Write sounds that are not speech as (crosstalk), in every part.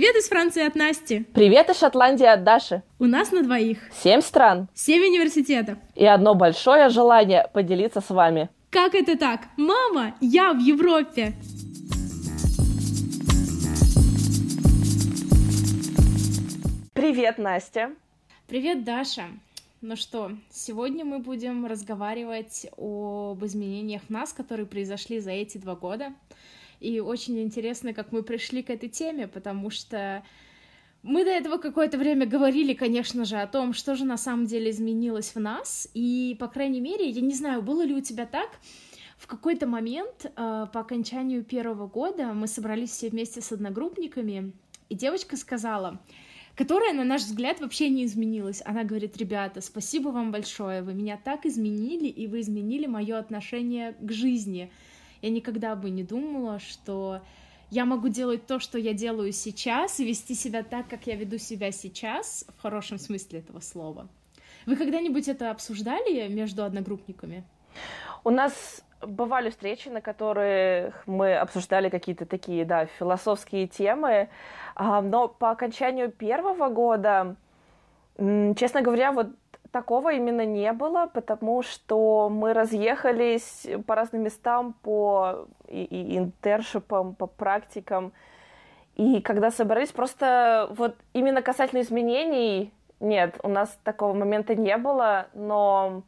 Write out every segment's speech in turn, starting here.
Привет из Франции от Насти. Привет из Шотландии от Даши. У нас на двоих. Семь стран. Семь университетов. И одно большое желание поделиться с вами. Как это так? Мама, я в Европе. Привет, Настя. Привет, Даша. Ну что, сегодня мы будем разговаривать об изменениях в нас, которые произошли за эти два года. И очень интересно, как мы пришли к этой теме, потому что мы до этого какое-то время говорили, конечно же, о том, что же на самом деле изменилось в нас. И, по крайней мере, я не знаю, было ли у тебя так, в какой-то момент э, по окончанию первого года мы собрались все вместе с одногруппниками, и девочка сказала, которая, на наш взгляд, вообще не изменилась. Она говорит, ребята, спасибо вам большое, вы меня так изменили, и вы изменили мое отношение к жизни. Я никогда бы не думала, что я могу делать то, что я делаю сейчас, и вести себя так, как я веду себя сейчас, в хорошем смысле этого слова. Вы когда-нибудь это обсуждали между одногруппниками? У нас бывали встречи, на которых мы обсуждали какие-то такие, да, философские темы, но по окончанию первого года, честно говоря, вот такого именно не было, потому что мы разъехались по разным местам, по и, и интершипам, по практикам, и когда собрались, просто вот именно касательно изменений, нет, у нас такого момента не было, но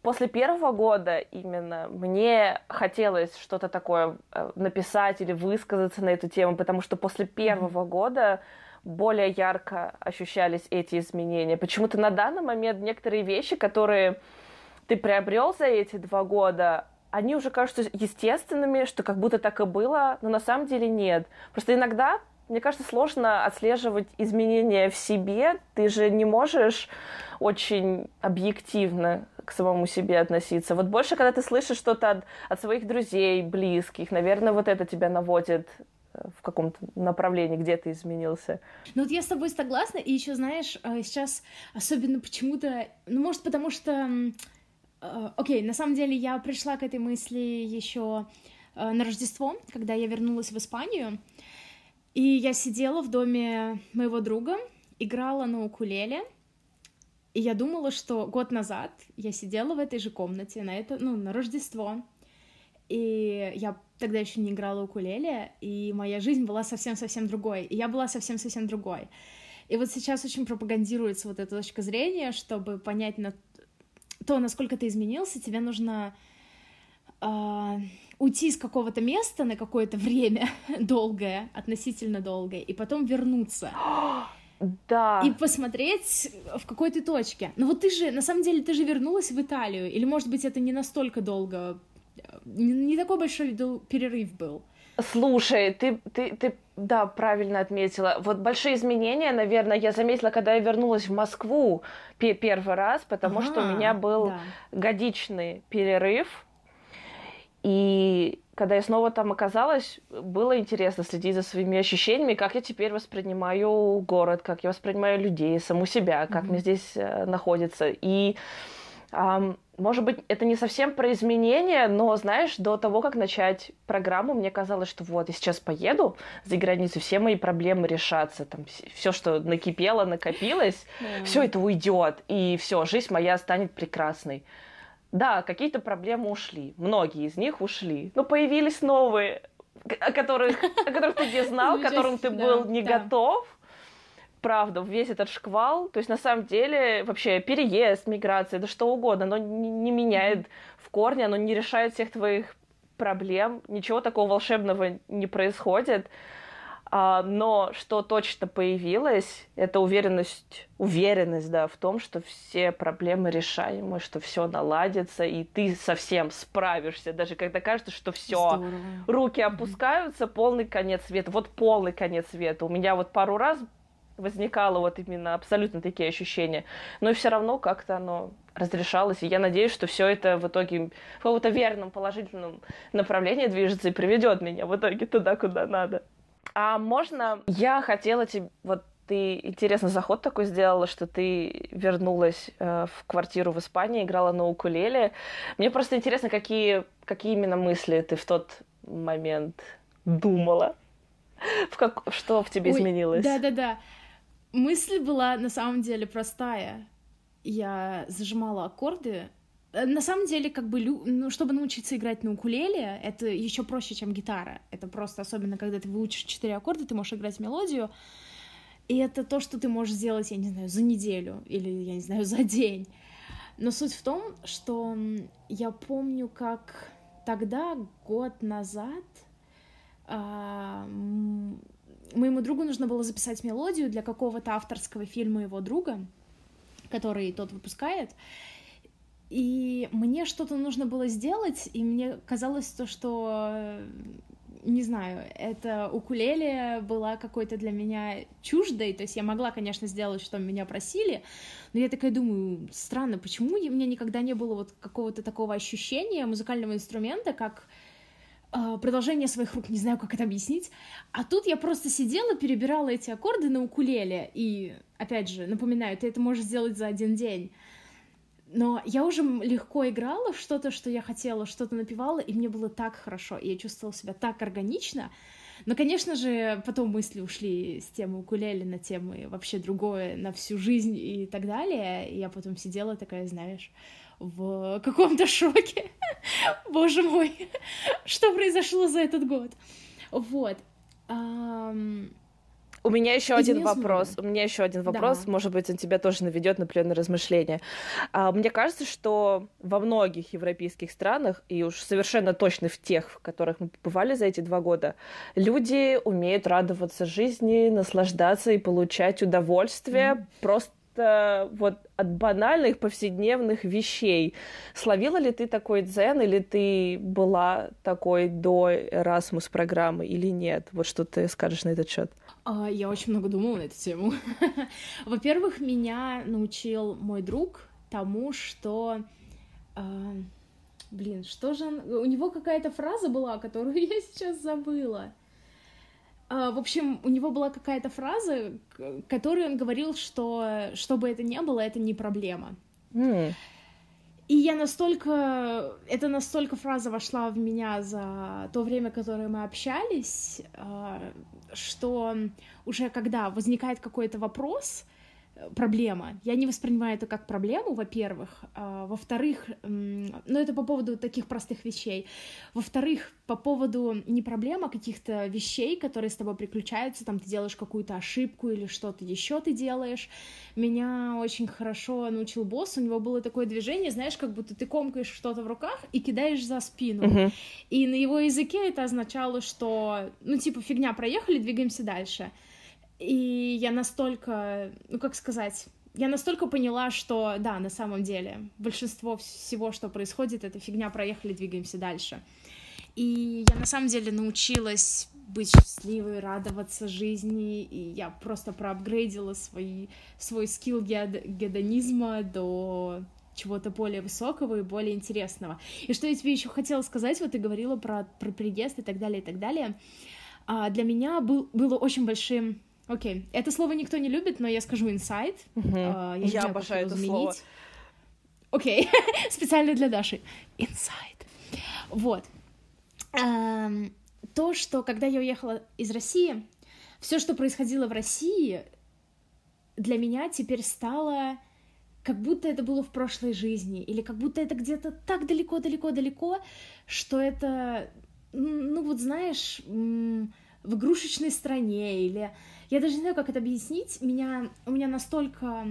после первого года именно мне хотелось что-то такое э, написать или высказаться на эту тему, потому что после первого года более ярко ощущались эти изменения. Почему-то на данный момент некоторые вещи, которые ты приобрел за эти два года, они уже кажутся естественными, что как будто так и было, но на самом деле нет. Просто иногда мне кажется, сложно отслеживать изменения в себе. Ты же не можешь очень объективно к самому себе относиться. Вот больше, когда ты слышишь что-то от, от своих друзей, близких, наверное, вот это тебя наводит в каком-то направлении, где ты изменился. Ну вот я с тобой согласна, и еще знаешь, э, сейчас особенно почему-то, ну может потому что, э, окей, на самом деле я пришла к этой мысли еще на Рождество, когда я вернулась в Испанию, и я сидела в доме моего друга, играла на укулеле, и я думала, что год назад я сидела в этой же комнате на это, ну, на Рождество, и я тогда еще не играла укулеле, и моя жизнь была совсем-совсем другой, и я была совсем-совсем другой. И вот сейчас очень пропагандируется вот эта точка зрения, чтобы понять на то, насколько ты изменился, тебе нужно э, уйти из какого-то места на какое-то время (laughs) долгое, относительно долгое, и потом вернуться. (gasps) Да. И посмотреть, в какой ты точке. Но вот ты же, на самом деле, ты же вернулась в Италию, или, может быть, это не настолько долго, не такой большой перерыв был. Слушай, ты, ты, ты, да, правильно отметила. Вот большие изменения, наверное, я заметила, когда я вернулась в Москву первый раз, потому ага, что у меня был да. годичный перерыв и когда я снова там оказалась, было интересно следить за своими ощущениями, как я теперь воспринимаю город, как я воспринимаю людей, саму себя, как mm-hmm. мне здесь э, находится. И, эм, может быть, это не совсем про изменения, но, знаешь, до того, как начать программу, мне казалось, что вот, я сейчас поеду за границу, все мои проблемы решатся, там, все, что накипело, накопилось, mm-hmm. все это уйдет, и все, жизнь моя станет прекрасной. Да, какие-то проблемы ушли. Многие из них ушли. Но появились новые, о которых, о которых ты не знал, (laughs) к которым ты был не готов. Правда, весь этот шквал, то есть на самом деле вообще переезд, миграция, да что угодно, оно не меняет в корне, оно не решает всех твоих проблем, ничего такого волшебного не происходит. А, но что точно появилось, это уверенность, уверенность, да, в том, что все проблемы решаемы, что все наладится, и ты совсем справишься, даже когда кажется, что все, руки опускаются, полный конец света. Вот полный конец света. У меня вот пару раз возникало вот именно абсолютно такие ощущения, но все равно как-то оно разрешалось, и я надеюсь, что все это в итоге в каком-то верном положительном направлении движется и приведет меня в итоге туда, куда надо. А можно... Я хотела тебе... Вот ты интересный заход такой сделала, что ты вернулась э, в квартиру в Испании, играла на укулеле. Мне просто интересно, какие, какие именно мысли ты в тот момент думала? В как... Что в тебе Ой, изменилось? Да-да-да. Мысль была на самом деле простая. Я зажимала аккорды. Э, на самом деле, как бы, ну, чтобы научиться играть на укулеле, это еще проще, чем гитара. Это просто, особенно когда ты выучишь четыре аккорда, ты можешь играть мелодию. И это то, что ты можешь сделать, я не знаю, за неделю или, я не знаю, (laughs) за день. Но суть в том, что я помню, как тогда, год назад, а, моему другу нужно было записать мелодию для какого-то авторского фильма его друга, который тот выпускает. И мне что-то нужно было сделать, и мне казалось то, что не знаю, это укулеле была какой-то для меня чуждой, то есть я могла, конечно, сделать, что меня просили, но я такая думаю, странно, почему у меня никогда не было вот какого-то такого ощущения музыкального инструмента, как продолжение своих рук, не знаю, как это объяснить, а тут я просто сидела, перебирала эти аккорды на укулеле, и, опять же, напоминаю, ты это можешь сделать за один день, но я уже легко играла что-то, что я хотела, что-то напевала, и мне было так хорошо, и я чувствовала себя так органично. Но, конечно же, потом мысли ушли с темы укулеле на темы вообще другое, на всю жизнь и так далее. И я потом сидела такая, знаешь, в каком-то шоке. Боже мой, что произошло за этот год? Вот. У меня еще один вопрос. У меня еще один вопрос. Да. Может быть, он тебя тоже наведет на определенные размышления. А, мне кажется, что во многих европейских странах, и уж совершенно точно в тех, в которых мы побывали за эти два года, люди умеют радоваться жизни, наслаждаться и получать удовольствие mm. просто вот от банальных повседневных вещей. Словила ли ты такой дзен, или ты была такой до Erasmus программы, или нет? Вот что ты скажешь на этот счет? А, я очень много думала на эту тему. (laughs) Во-первых, меня научил мой друг тому, что... А, блин, что же он... У него какая-то фраза была, которую (laughs) я сейчас забыла. А, в общем, у него была какая-то фраза, которой он говорил, что что бы это ни было, это не проблема. Mm. И я настолько, это настолько фраза вошла в меня за то время, которое мы общались, а, что уже когда возникает какой-то вопрос, проблема. Я не воспринимаю это как проблему, во-первых. А, во-вторых, ну это по поводу таких простых вещей. Во-вторых, по поводу не проблем, а каких-то вещей, которые с тобой приключаются, там ты делаешь какую-то ошибку или что-то еще ты делаешь. Меня очень хорошо научил босс, у него было такое движение, знаешь, как будто ты комкаешь что-то в руках и кидаешь за спину. Uh-huh. И на его языке это означало, что, ну типа, фигня, проехали, двигаемся дальше. И я настолько, ну как сказать, я настолько поняла, что да, на самом деле большинство всего, что происходит, это фигня, проехали, двигаемся дальше. И я на самом деле научилась быть счастливой, радоваться жизни, и я просто проапгрейдила свои, свой скилл гед, гедонизма до чего-то более высокого и более интересного. И что я тебе еще хотела сказать, вот ты говорила про, про приезд и так далее, и так далее. А, для меня был, было очень большим Окей, это слово никто не любит, но я скажу инсайт. Uh-huh. Uh, я, я знаю, обожаю это слово. Окей, okay. (laughs) специально для Даши. Инсайт. Вот. Um, то, что когда я уехала из России, все, что происходило в России, для меня теперь стало как будто это было в прошлой жизни, или как будто это где-то так далеко-далеко-далеко, что это, ну вот знаешь, в игрушечной стране, или я даже не знаю, как это объяснить. Меня, у меня настолько...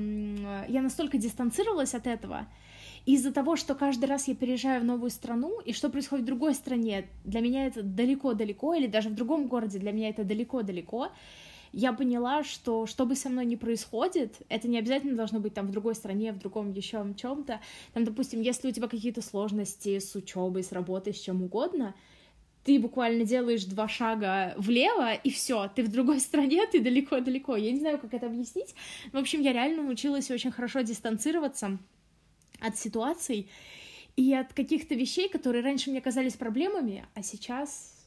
Я настолько дистанцировалась от этого. Из-за того, что каждый раз я переезжаю в новую страну, и что происходит в другой стране, для меня это далеко-далеко, или даже в другом городе для меня это далеко-далеко, я поняла, что что бы со мной ни происходит, это не обязательно должно быть там в другой стране, в другом еще чем-то. Там, допустим, если у тебя какие-то сложности с учебой, с работой, с чем угодно, ты буквально делаешь два шага влево, и все, ты в другой стране, ты далеко-далеко. Я не знаю, как это объяснить. В общем, я реально научилась очень хорошо дистанцироваться от ситуаций и от каких-то вещей, которые раньше мне казались проблемами, а сейчас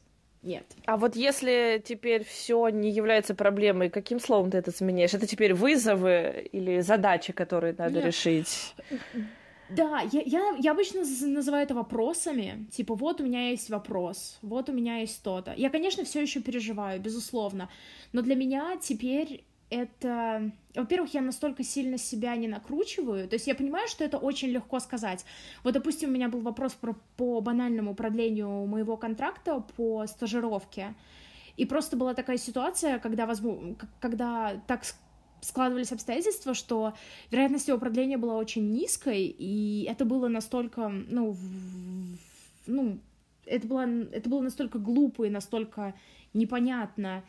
нет. А вот если теперь все не является проблемой, каким словом ты это заменяешь? Это теперь вызовы или задачи, которые надо нет. решить? Да, я, я, я обычно называю это вопросами. Типа, вот у меня есть вопрос, вот у меня есть то-то. Я, конечно, все еще переживаю, безусловно. Но для меня теперь это... Во-первых, я настолько сильно себя не накручиваю, то есть я понимаю, что это очень легко сказать. Вот, допустим, у меня был вопрос про, по банальному продлению моего контракта по стажировке, и просто была такая ситуация, когда, возможно, когда так складывались обстоятельства, что вероятность его продления была очень низкой, и это было настолько, ну, в, ну, это было, это было настолько глупо и настолько непонятно,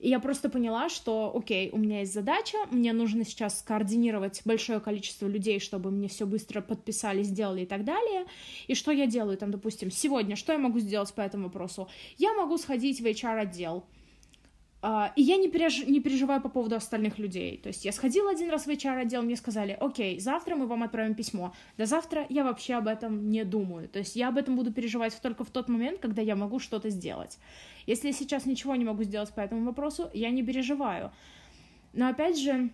и я просто поняла, что, окей, у меня есть задача, мне нужно сейчас скоординировать большое количество людей, чтобы мне все быстро подписали, сделали и так далее. И что я делаю там, допустим, сегодня, что я могу сделать по этому вопросу? Я могу сходить в HR-отдел, и я не, переж... не переживаю по поводу остальных людей. То есть я сходила один раз в HR-отдел, мне сказали, окей, завтра мы вам отправим письмо. До завтра я вообще об этом не думаю. То есть я об этом буду переживать только в тот момент, когда я могу что-то сделать. Если я сейчас ничего не могу сделать по этому вопросу, я не переживаю. Но опять же,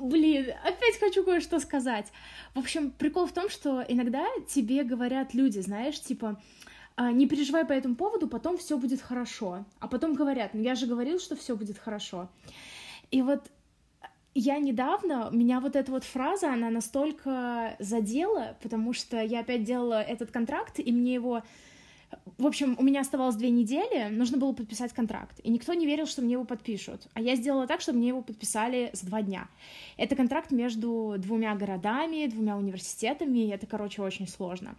Блин, опять хочу кое-что сказать. В общем, прикол в том, что иногда тебе говорят люди, знаешь, типа, а, не переживай по этому поводу, потом все будет хорошо. А потом говорят, ну я же говорил, что все будет хорошо. И вот я недавно, меня вот эта вот фраза, она настолько задела, потому что я опять делала этот контракт, и мне его... В общем, у меня оставалось две недели, нужно было подписать контракт, и никто не верил, что мне его подпишут. А я сделала так, чтобы мне его подписали за два дня. Это контракт между двумя городами, двумя университетами, и это, короче, очень сложно.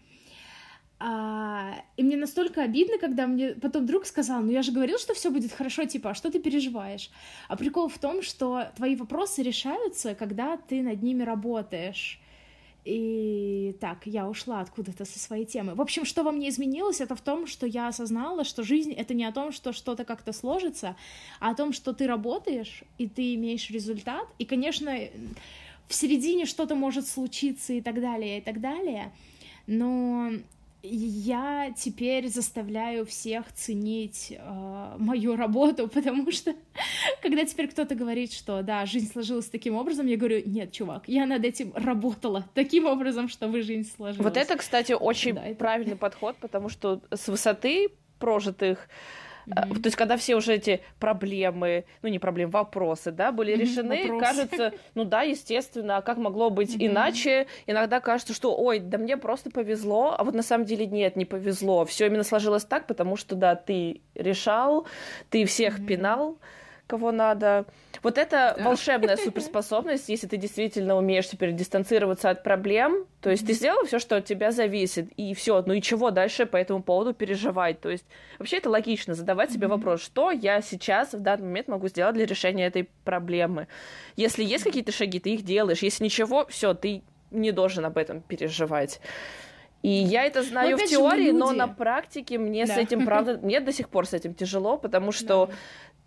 А, и мне настолько обидно, когда мне потом друг сказал, ну я же говорил, что все будет хорошо, типа, а что ты переживаешь? А прикол в том, что твои вопросы решаются, когда ты над ними работаешь. И так, я ушла откуда-то со своей темы. В общем, что во мне изменилось, это в том, что я осознала, что жизнь — это не о том, что что-то как-то сложится, а о том, что ты работаешь, и ты имеешь результат. И, конечно, в середине что-то может случиться и так далее, и так далее. Но я теперь заставляю всех ценить э, мою работу, (laughs) потому что когда теперь кто-то говорит, что да, жизнь сложилась таким образом, я говорю, нет, чувак, я над этим работала таким образом, чтобы жизнь сложилась. Вот это, кстати, очень да, правильный это... подход, потому что с высоты прожитых Mm-hmm. То есть, когда все уже эти проблемы, ну не проблемы, вопросы, да, были решены, mm-hmm, кажется, ну да, естественно, а как могло быть mm-hmm. иначе? Иногда кажется, что, ой, да мне просто повезло, а вот на самом деле нет, не повезло. Все именно сложилось так, потому что, да, ты решал, ты всех mm-hmm. пинал, кого надо. Вот это да. волшебная (laughs) суперспособность, если ты действительно умеешь теперь дистанцироваться от проблем, то есть ты сделал все, что от тебя зависит, и все, ну и чего дальше по этому поводу переживать? То есть вообще это логично, задавать себе вопрос, что я сейчас в данный момент могу сделать для решения этой проблемы. Если есть какие-то шаги, ты их делаешь, если ничего, все, ты не должен об этом переживать. И я это знаю но, в теории, но на практике мне да. с этим, правда, (laughs) мне до сих пор с этим тяжело, потому что да.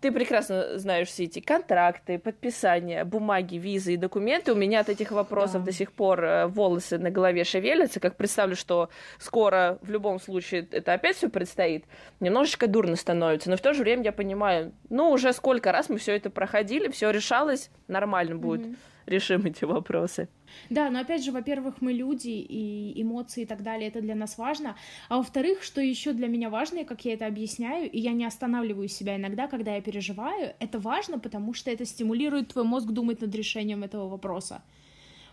Ты прекрасно знаешь все эти контракты, подписания, бумаги, визы и документы. У меня от этих вопросов да. до сих пор э, волосы на голове шевелятся. Как представлю, что скоро в любом случае это опять все предстоит, немножечко дурно становится. Но в то же время я понимаю, ну уже сколько раз мы все это проходили, все решалось, нормально будет. Mm-hmm решим эти вопросы. Да, но опять же, во-первых, мы люди, и эмоции и так далее, это для нас важно. А во-вторых, что еще для меня важно, и как я это объясняю, и я не останавливаю себя иногда, когда я переживаю, это важно, потому что это стимулирует твой мозг думать над решением этого вопроса.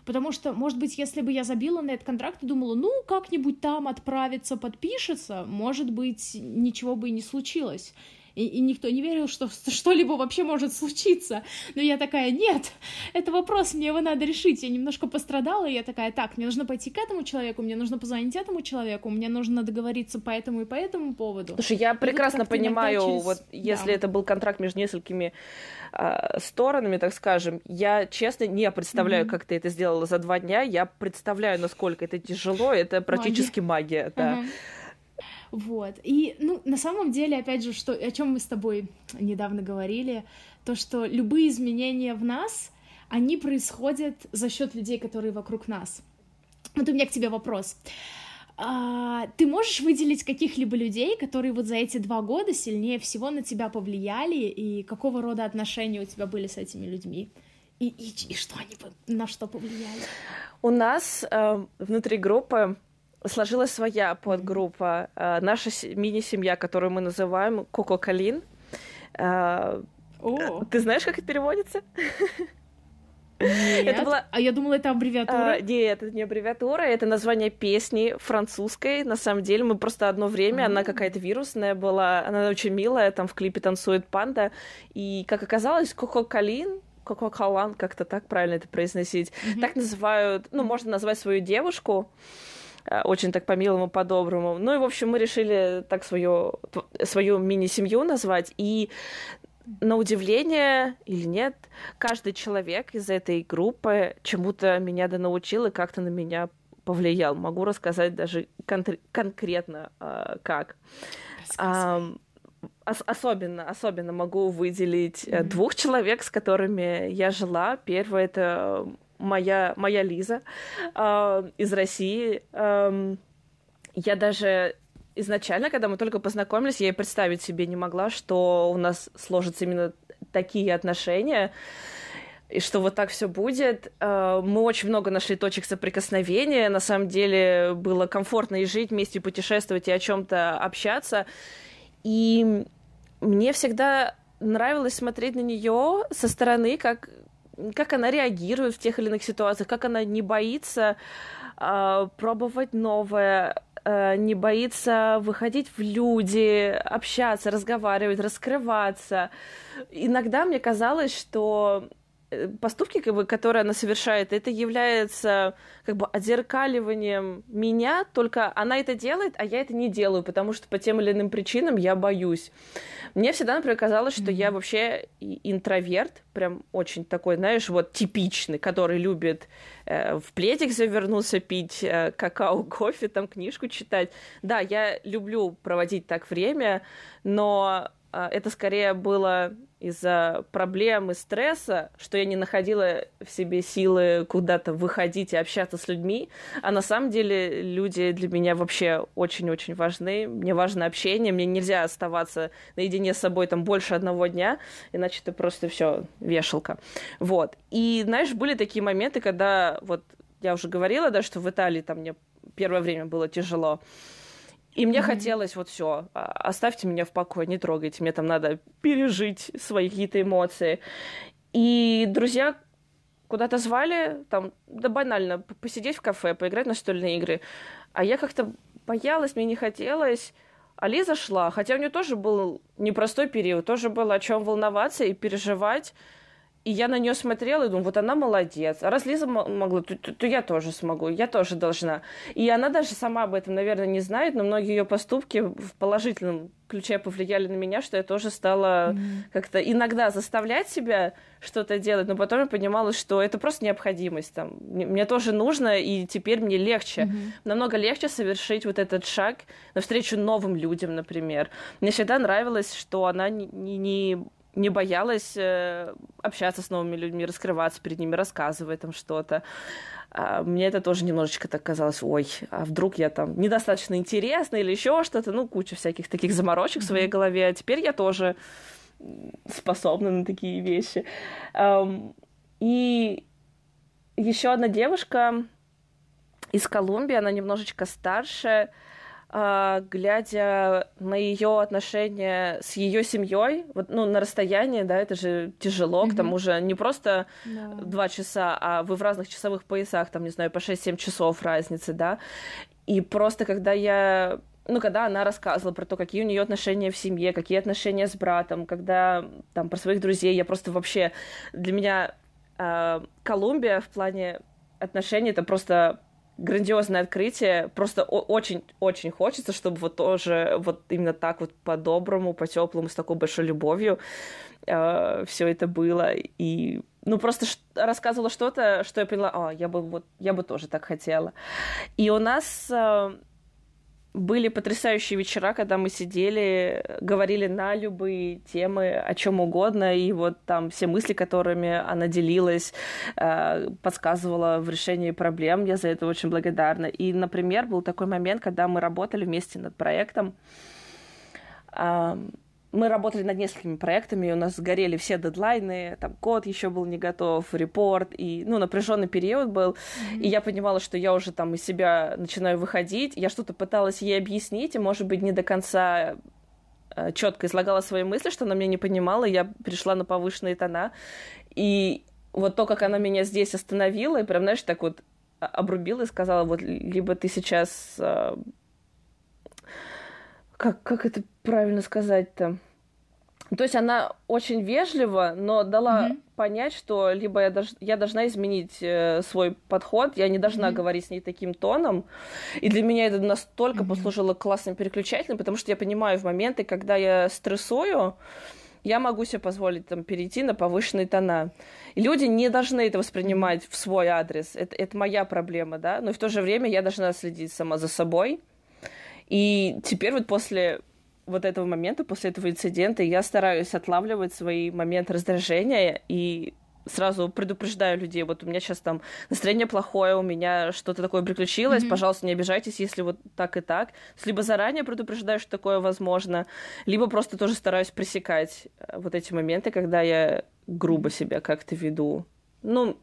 Потому что, может быть, если бы я забила на этот контракт и думала, ну, как-нибудь там отправиться, подпишется, может быть, ничего бы и не случилось и, и никто не верил, что что-либо вообще может случиться. Но я такая, нет, это вопрос, мне его надо решить. Я немножко пострадала, и я такая, так, мне нужно пойти к этому человеку, мне нужно позвонить этому человеку, мне нужно договориться по этому и по этому поводу. Слушай, я прекрасно вот понимаю, через... вот если да. это был контракт между несколькими э, сторонами, так скажем, я честно не представляю, mm-hmm. как ты это сделала за два дня, я представляю, насколько это тяжело, это практически магия, магия да. Mm-hmm. Вот. И, ну, на самом деле, опять же, что, о чем мы с тобой недавно говорили, то, что любые изменения в нас, они происходят за счет людей, которые вокруг нас. Вот у меня к тебе вопрос. А, ты можешь выделить каких-либо людей, которые вот за эти два года сильнее всего на тебя повлияли, и какого рода отношения у тебя были с этими людьми? И, и, и что они на что повлияли? У нас э, внутри группы сложилась своя подгруппа. Э, наша мини-семья, которую мы называем Коко Калин. Э, ты знаешь, как это переводится? Нет. Это была... А я думала, это аббревиатура. А, нет, это не аббревиатура, это название песни французской. На самом деле, мы просто одно время, mm-hmm. она какая-то вирусная была, она очень милая, там в клипе танцует панда. И, как оказалось, Коко Калин, Коко Калан, как-то так правильно это произносить, mm-hmm. так называют, ну, можно назвать свою девушку а, очень так по-милому, по-доброму. Ну и, в общем, мы решили так свою, свою мини-семью назвать. И на удивление или нет, каждый человек из этой группы чему-то меня да научил и как-то на меня повлиял. Могу рассказать даже кон- конкретно э, как. А, ос- особенно, особенно могу выделить mm-hmm. двух человек, с которыми я жила. Первый это моя моя Лиза э, из России. Э, я даже изначально, когда мы только познакомились, я и представить себе не могла, что у нас сложатся именно такие отношения, и что вот так все будет. Э, мы очень много нашли точек соприкосновения. На самом деле было комфортно и жить вместе, путешествовать, и о чем-то общаться. И мне всегда нравилось смотреть на нее со стороны, как, как она реагирует в тех или иных ситуациях, как она не боится э, пробовать новое, Э, не боится выходить в люди, общаться, разговаривать, раскрываться. Иногда мне казалось, что поступки, как бы, которые она совершает, это является как бы отзеркаливанием меня, только она это делает, а я это не делаю, потому что по тем или иным причинам я боюсь. Мне всегда, например, казалось, что mm-hmm. я вообще интроверт, прям очень такой, знаешь, вот типичный, который любит э, в пледик завернуться, пить э, какао, (laughs) кофе, там книжку читать. Да, я люблю проводить так время, но э, это скорее было из-за проблем и стресса, что я не находила в себе силы куда-то выходить и общаться с людьми. А на самом деле люди для меня вообще очень-очень важны. Мне важно общение, мне нельзя оставаться наедине с собой там больше одного дня, иначе это просто все вешалка. Вот. И, знаешь, были такие моменты, когда вот я уже говорила, да, что в Италии там мне первое время было тяжело. И мне mm-hmm. хотелось вот все, а, оставьте меня в покое, не трогайте, мне там надо пережить свои какие-то эмоции. И друзья куда-то звали, там, да банально, посидеть в кафе, поиграть на настольные игры. А я как-то боялась, мне не хотелось. А Лиза шла, хотя у нее тоже был непростой период, тоже было о чем волноваться и переживать. И я на нее смотрела и думаю, вот она молодец. А раз Лиза могла, то, то, то я тоже смогу, я тоже должна. И она даже сама об этом, наверное, не знает, но многие ее поступки в положительном ключе повлияли на меня, что я тоже стала mm-hmm. как-то иногда заставлять себя что-то делать, но потом я понимала, что это просто необходимость. Там. Мне тоже нужно, и теперь мне легче. Mm-hmm. Намного легче совершить вот этот шаг навстречу новым людям, например. Мне всегда нравилось, что она не, не не боялась э, общаться с новыми людьми, раскрываться перед ними, рассказывать там что-то. А мне это тоже немножечко так казалось, ой, а вдруг я там недостаточно интересна или еще что-то, ну, куча всяких таких заморочек mm-hmm. в своей голове, а теперь я тоже способна на такие вещи. И еще одна девушка из Колумбии, она немножечко старше, глядя на ее отношения с ее семьей, вот, ну, на расстоянии, да, это же тяжело, mm-hmm. к тому же не просто два yeah. часа, а вы в разных часовых поясах, там, не знаю, по 6-7 часов разницы, да, и просто когда я ну, когда она рассказывала про то, какие у нее отношения в семье, какие отношения с братом, когда там про своих друзей, я просто вообще для меня э, Колумбия в плане отношений это просто грандиозное открытие. Просто очень-очень хочется, чтобы вот тоже вот именно так вот по-доброму, по-теплому, с такой большой любовью э, все это было. И ну, просто рассказывала что-то, что я поняла, а, я бы вот, я бы тоже так хотела. И у нас э, были потрясающие вечера, когда мы сидели, говорили на любые темы, о чем угодно, и вот там все мысли, которыми она делилась, э, подсказывала в решении проблем. Я за это очень благодарна. И, например, был такой момент, когда мы работали вместе над проектом. Мы работали над несколькими проектами, у нас сгорели все дедлайны, там код еще был не готов, репорт, и, ну, напряженный период был, mm-hmm. и я понимала, что я уже там из себя начинаю выходить, я что-то пыталась ей объяснить, и, может быть, не до конца э, четко излагала свои мысли, что она меня не понимала, я пришла на повышенные тона, и вот то, как она меня здесь остановила, и прям, знаешь, так вот обрубила и сказала, вот, либо ты сейчас э, как, как это правильно сказать-то? То есть она очень вежливо, но дала mm-hmm. понять, что либо я, дож- я должна изменить э, свой подход, я не должна mm-hmm. говорить с ней таким тоном. И для меня это настолько mm-hmm. послужило классным переключателем, потому что я понимаю в моменты, когда я стрессую, я могу себе позволить там перейти на повышенные тона. И люди не должны это воспринимать в свой адрес. Это, это моя проблема, да. Но в то же время я должна следить сама за собой и теперь вот после вот этого момента, после этого инцидента, я стараюсь отлавливать свои моменты раздражения и сразу предупреждаю людей, вот у меня сейчас там настроение плохое, у меня что-то такое приключилось, mm-hmm. пожалуйста, не обижайтесь, если вот так и так. Либо заранее предупреждаю, что такое возможно, либо просто тоже стараюсь пресекать э, вот эти моменты, когда я грубо себя как-то веду. Ну,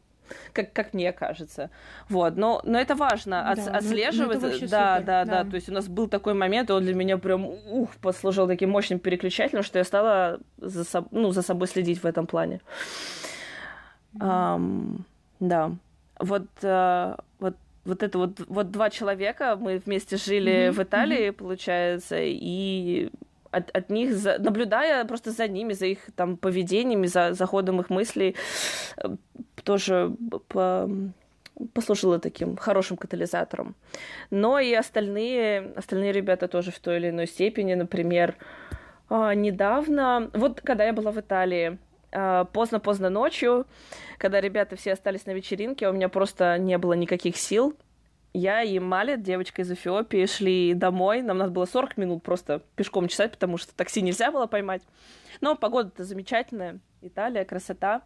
как, как мне кажется. Вот, но, но это важно, от, да, отслеживать. Ну, ну, да, супер, да, да, да. То есть у нас был такой момент, он для меня прям ух, послужил таким мощным переключателем, что я стала за, соб... ну, за собой следить в этом плане. Um, да. Вот, uh, вот вот это вот, вот два человека, мы вместе жили mm-hmm. в Италии, mm-hmm. получается, и от, от них, за, наблюдая просто за ними, за их там поведениями, за, за ходом их мыслей, э, тоже по, послужило таким хорошим катализатором. Но и остальные, остальные ребята тоже в той или иной степени, например, а, недавно, вот когда я была в Италии, а, поздно-поздно ночью, когда ребята все остались на вечеринке, у меня просто не было никаких сил, я и Малет, девочка из Эфиопии, шли домой. Нам надо было 40 минут просто пешком чесать, потому что такси нельзя было поймать. Но погода-то замечательная. Италия, красота.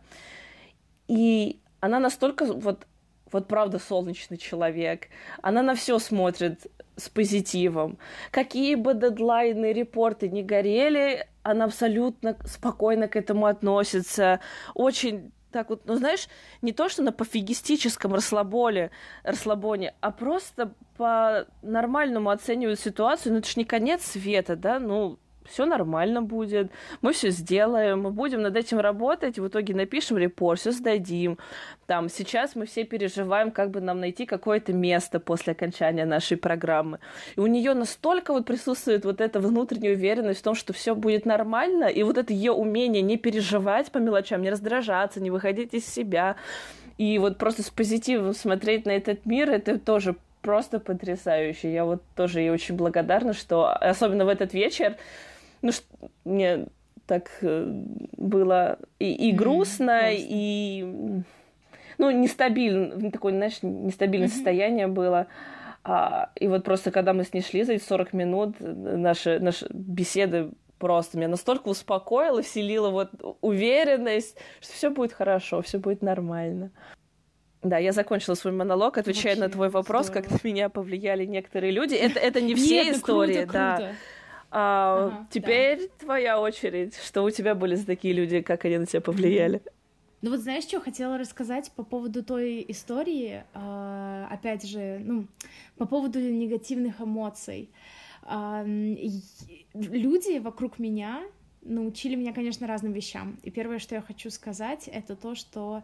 И она настолько вот вот правда солнечный человек. Она на все смотрит с позитивом. Какие бы дедлайны, репорты не горели, она абсолютно спокойно к этому относится. Очень так вот, ну знаешь, не то, что на пофигистическом расслабоне, расслабоне, а просто по нормальному оценивают ситуацию, ну это ж не конец света, да, ну все нормально будет, мы все сделаем, мы будем над этим работать, в итоге напишем репорт, все сдадим. Там сейчас мы все переживаем, как бы нам найти какое-то место после окончания нашей программы. И у нее настолько вот присутствует вот эта внутренняя уверенность в том, что все будет нормально, и вот это ее умение не переживать по мелочам, не раздражаться, не выходить из себя, и вот просто с позитивом смотреть на этот мир, это тоже просто потрясающе. Я вот тоже ей очень благодарна, что особенно в этот вечер ну, мне так э, было и, и грустно, mm-hmm. и ну, нестабильно, такое, знаешь, нестабильное mm-hmm. состояние было. А, и вот просто когда мы с ней шли за эти 40 минут, наши, наши беседы просто меня настолько успокоило, вселило вот уверенность, что все будет хорошо, все будет нормально. Да, я закончила свой монолог, отвечая Вообще, на твой вопрос, здорово. как на меня повлияли некоторые люди. Это, это не (laughs) все Нет, истории, круто, да. Круто. А, ага, теперь да. твоя очередь. Что у тебя были за такие люди, как они на тебя повлияли? Ну вот знаешь, что хотела рассказать по поводу той истории, э, опять же, ну, по поводу негативных эмоций. Э, люди вокруг меня научили меня, конечно, разным вещам. И первое, что я хочу сказать, это то, что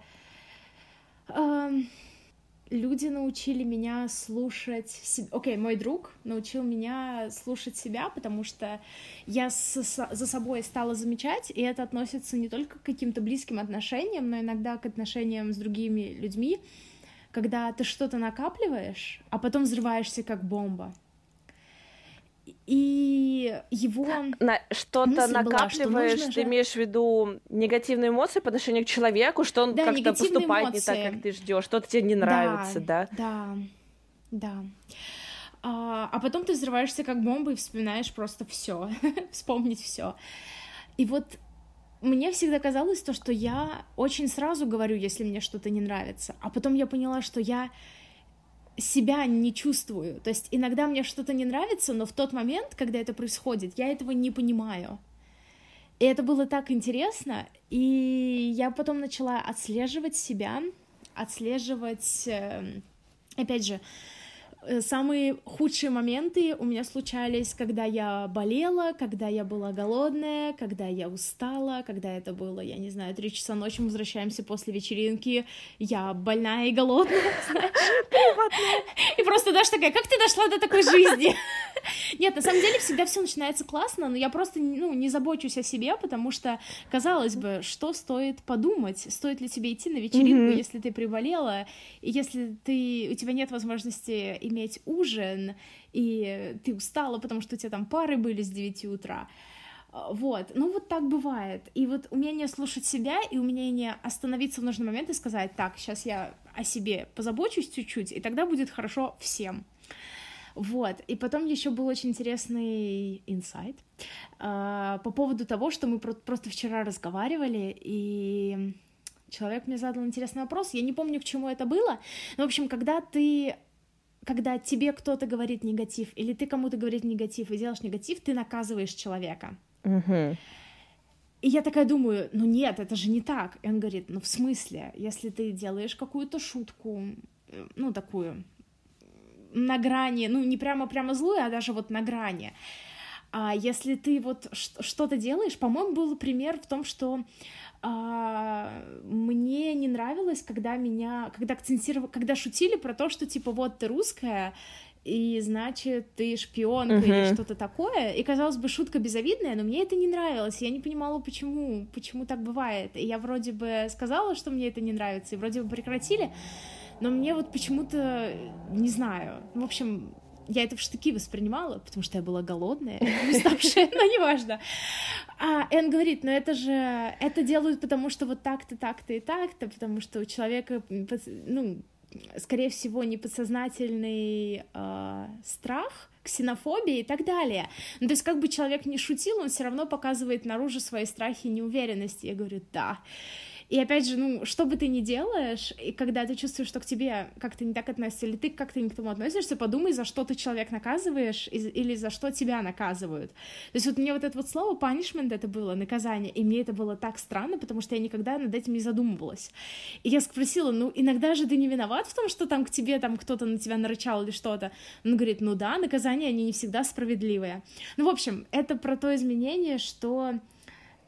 люди научили меня слушать себя. Окей, okay, мой друг научил меня слушать себя, потому что я с- за собой стала замечать, и это относится не только к каким-то близким отношениям, но иногда к отношениям с другими людьми, когда ты что-то накапливаешь, а потом взрываешься как бомба и его На, что-то накапливаешь, была, что ты же... имеешь в виду негативные эмоции по отношению к человеку, что он да, как-то поступает эмоции. не так, как ты ждешь, что-то тебе не нравится, да? Да, да. да. А, а потом ты взрываешься как бомба и вспоминаешь просто все, (laughs) вспомнить все. И вот мне всегда казалось то, что я очень сразу говорю, если мне что-то не нравится, а потом я поняла, что я себя не чувствую. То есть иногда мне что-то не нравится, но в тот момент, когда это происходит, я этого не понимаю. И это было так интересно, и я потом начала отслеживать себя, отслеживать, эм, опять же, самые худшие моменты у меня случались, когда я болела, когда я была голодная, когда я устала, когда это было, я не знаю, три часа ночи мы возвращаемся после вечеринки, я больная и голодная, (laughs) знаешь. И просто Даша такая, как ты дошла до такой жизни? Нет, на самом деле всегда все начинается классно, но я просто ну, не забочусь о себе, потому что, казалось бы, что стоит подумать, стоит ли тебе идти на вечеринку, если ты приболела, и если ты, у тебя нет возможности иметь ужин, и ты устала, потому что у тебя там пары были с 9 утра. Вот, ну вот так бывает. И вот умение слушать себя и умение остановиться в нужный момент и сказать, так, сейчас я о себе позабочусь чуть-чуть, и тогда будет хорошо всем. Вот, и потом еще был очень интересный инсайт э, по поводу того, что мы про- просто вчера разговаривали, и человек мне задал интересный вопрос, я не помню, к чему это было, но, в общем, когда ты когда тебе кто-то говорит негатив, или ты кому-то говорит негатив и делаешь негатив, ты наказываешь человека. Mm-hmm. И я такая думаю, ну нет, это же не так. И он говорит, ну в смысле, если ты делаешь какую-то шутку, ну такую, на грани, ну не прямо-прямо злую, а даже вот на грани. А если ты вот что-то делаешь, по-моему, был пример в том, что а, мне не нравилось, когда меня, когда акцентировали, когда шутили про то, что типа вот ты русская, и значит ты шпионка uh-huh. или что-то такое. И казалось бы шутка безобидная, но мне это не нравилось. Я не понимала, почему, почему так бывает. И я вроде бы сказала, что мне это не нравится, и вроде бы прекратили, но мне вот почему-то не знаю. В общем, я это в штыки воспринимала, потому что я была голодная, (laughs) уставшая, но неважно. А Эн говорит, ну это же, это делают потому что вот так-то, так-то и так-то, потому что у человека, ну, скорее всего, неподсознательный э, страх, ксенофобия и так далее. Ну, то есть, как бы человек не шутил, он все равно показывает наружу свои страхи и неуверенности. Я говорю, да. И опять же, ну, что бы ты ни делаешь, и когда ты чувствуешь, что к тебе как-то не так относятся, или ты как-то не к тому относишься, подумай, за что ты человек наказываешь, или за что тебя наказывают. То есть вот мне вот это вот слово punishment это было, наказание, и мне это было так странно, потому что я никогда над этим не задумывалась. И я спросила, ну, иногда же ты не виноват в том, что там к тебе там кто-то на тебя нарычал или что-то. Он говорит, ну да, наказания, они не всегда справедливые. Ну, в общем, это про то изменение, что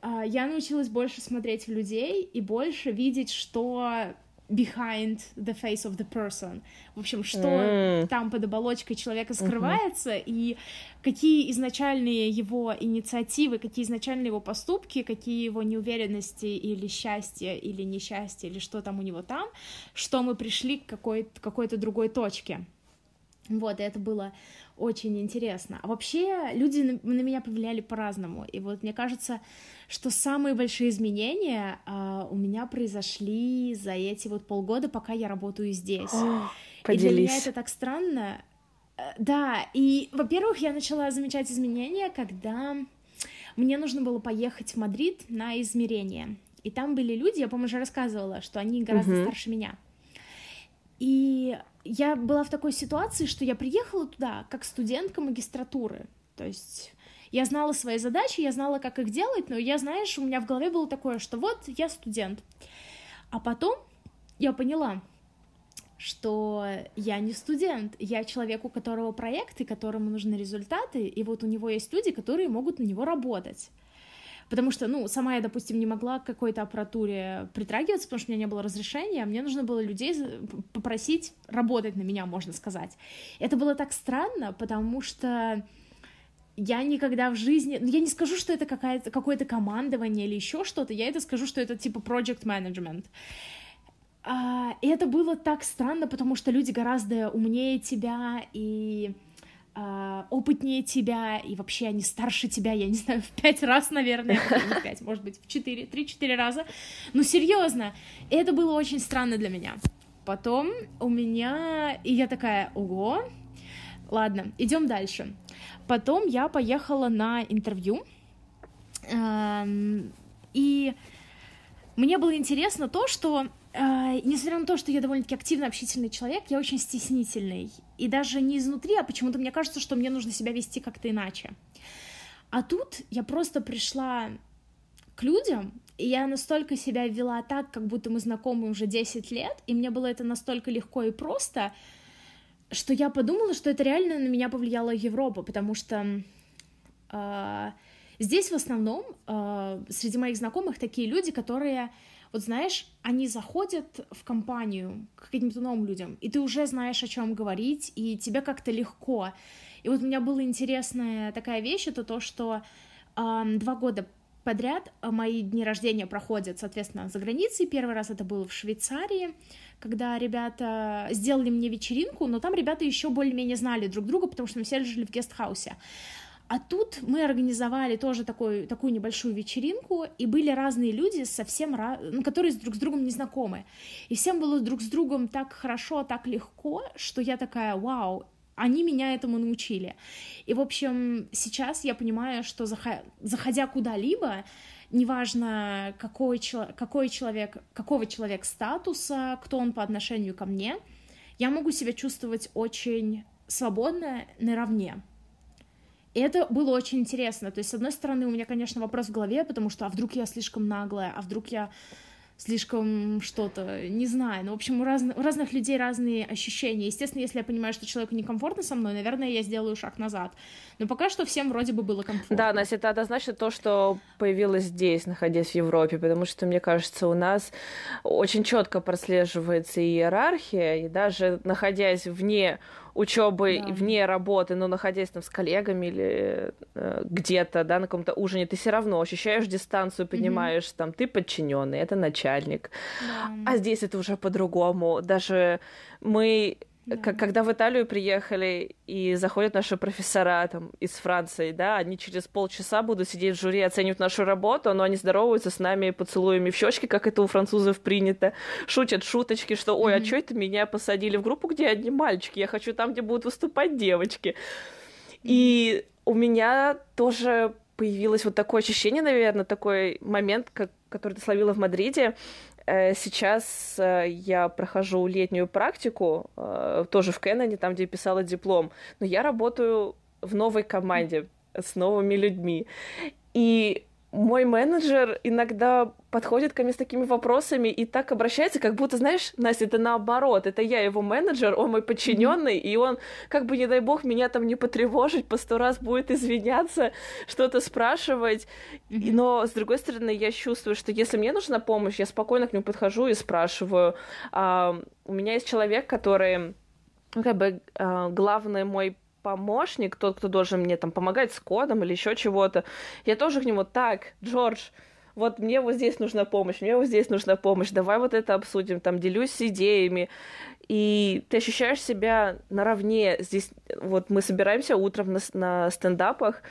я научилась больше смотреть в людей и больше видеть, что behind the face of the person. В общем, что mm. там под оболочкой человека скрывается, uh-huh. и какие изначальные его инициативы, какие изначальные его поступки, какие его неуверенности или счастье, или несчастье, или что там у него там, что мы пришли к какой-то, какой-то другой точке. Вот, и это было очень интересно. А вообще люди на, меня повлияли по-разному. И вот мне кажется, что самые большие изменения э, у меня произошли за эти вот полгода, пока я работаю здесь. О, поделись. И для меня это так странно. Э, да, и, во-первых, я начала замечать изменения, когда мне нужно было поехать в Мадрид на измерение. И там были люди, я, по-моему, уже рассказывала, что они гораздо угу. старше меня. И я была в такой ситуации, что я приехала туда как студентка магистратуры. То есть я знала свои задачи, я знала, как их делать, но я, знаешь, у меня в голове было такое, что вот я студент. А потом я поняла, что я не студент, я человек, у которого проекты, которому нужны результаты, и вот у него есть люди, которые могут на него работать. Потому что, ну, сама я, допустим, не могла к какой-то аппаратуре притрагиваться, потому что у меня не было разрешения, а мне нужно было людей попросить работать на меня, можно сказать. Это было так странно, потому что я никогда в жизни, ну, я не скажу, что это какое-то командование или еще что-то, я это скажу, что это типа project management. А, и это было так странно, потому что люди гораздо умнее тебя и а, опытнее тебя, и вообще они старше тебя, я не знаю, в пять раз, наверное, не в пять, может быть, в четыре, три-четыре раза. Ну, серьезно, это было очень странно для меня. Потом у меня, и я такая, ого, ладно, идем дальше. Потом я поехала на интервью, и мне было интересно то, что несмотря на то, что я довольно-таки активно общительный человек, я очень стеснительный. И даже не изнутри, а почему-то мне кажется, что мне нужно себя вести как-то иначе. А тут я просто пришла к людям, и я настолько себя вела так, как будто мы знакомы уже 10 лет, и мне было это настолько легко и просто, что я подумала, что это реально на меня повлияла Европа, потому что э, здесь в основном э, среди моих знакомых такие люди, которые, вот знаешь, они заходят в компанию к каким-то новым людям, и ты уже знаешь, о чем говорить, и тебе как-то легко. И вот у меня была интересная такая вещь, это то, что э, два года подряд мои дни рождения проходят, соответственно, за границей. Первый раз это было в Швейцарии, когда ребята сделали мне вечеринку, но там ребята еще более-менее знали друг друга, потому что мы все жили в гестхаусе. А тут мы организовали тоже такой, такую небольшую вечеринку, и были разные люди, совсем раз... ну, которые друг с другом не знакомы. И всем было друг с другом так хорошо, так легко, что я такая, вау, они меня этому научили. И, в общем, сейчас я понимаю, что заходя куда-либо, неважно, какой, какой человек, какого человек статуса, кто он по отношению ко мне, я могу себя чувствовать очень свободно наравне. И это было очень интересно. То есть, с одной стороны, у меня, конечно, вопрос в голове, потому что а вдруг я слишком наглая, а вдруг я слишком что-то, не знаю. Ну, в общем, у, раз, у разных людей разные ощущения. Естественно, если я понимаю, что человеку некомфортно со мной, наверное, я сделаю шаг назад. Но пока что всем вроде бы было комфортно. Да, Настя, это однозначно то, что появилось здесь, находясь в Европе, потому что, мне кажется, у нас очень четко прослеживается иерархия, и даже находясь вне учебы да. вне работы, но находясь там с коллегами или э, где-то, да, на каком-то ужине, ты все равно ощущаешь дистанцию, понимаешь, mm-hmm. там, ты подчиненный, это начальник. Да. А здесь это уже по-другому. Даже мы да. Когда в Италию приехали и заходят наши профессора там, из Франции, да, они через полчаса будут сидеть в жюри, оценивать нашу работу, но они здороваются с нами поцелуями в щечки, как это у французов принято, шутят шуточки, что «Ой, mm-hmm. а что это меня посадили в группу, где одни мальчики? Я хочу там, где будут выступать девочки». Mm-hmm. И у меня тоже появилось вот такое ощущение, наверное, такой момент, как, который ты словила в Мадриде, сейчас э, я прохожу летнюю практику, э, тоже в Кеннеде, там, где писала диплом, но я работаю в новой команде с новыми людьми. И мой менеджер иногда подходит ко мне с такими вопросами и так обращается, как будто, знаешь, Настя, это наоборот, это я его менеджер, он мой подчиненный, mm-hmm. и он, как бы, не дай бог, меня там не потревожить, по сто раз будет извиняться, что-то спрашивать. Mm-hmm. Но, с другой стороны, я чувствую, что если мне нужна помощь, я спокойно к нему подхожу и спрашиваю. А, у меня есть человек, который ну, как бы а, главный мой помощник, тот, кто должен мне там помогать с кодом или еще чего-то, я тоже к нему, так, Джордж, вот мне вот здесь нужна помощь, мне вот здесь нужна помощь, давай вот это обсудим, там, делюсь идеями, и ты ощущаешь себя наравне. Здесь вот мы собираемся утром на, на стендапах,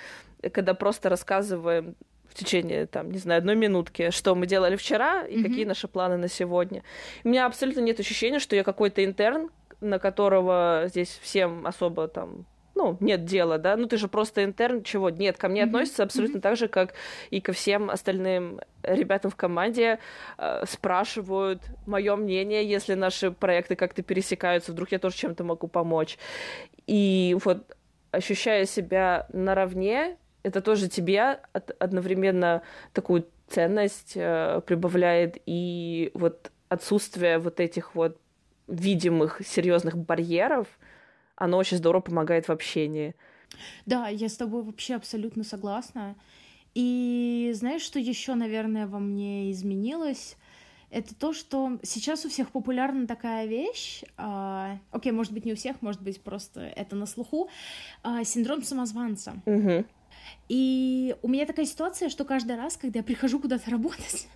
когда просто рассказываем в течение, там, не знаю, одной минутки, что мы делали вчера и mm-hmm. какие наши планы на сегодня. У меня абсолютно нет ощущения, что я какой-то интерн, на которого здесь всем особо там ну, нет дела, да, ну ты же просто интерн, чего? Нет, ко мне mm-hmm. относятся абсолютно mm-hmm. так же, как и ко всем остальным ребятам в команде, э, спрашивают мое мнение, если наши проекты как-то пересекаются, вдруг я тоже чем-то могу помочь. И вот ощущая себя наравне, это тоже тебе одновременно такую ценность э, прибавляет и вот отсутствие вот этих вот видимых серьезных барьеров — оно очень здорово помогает в общении. Да, я с тобой вообще абсолютно согласна. И знаешь, что еще, наверное, во мне изменилось? Это то, что сейчас у всех популярна такая вещь, э, окей, может быть, не у всех, может быть, просто это на слуху, э, синдром самозванца. Угу. И у меня такая ситуация, что каждый раз, когда я прихожу куда-то работать,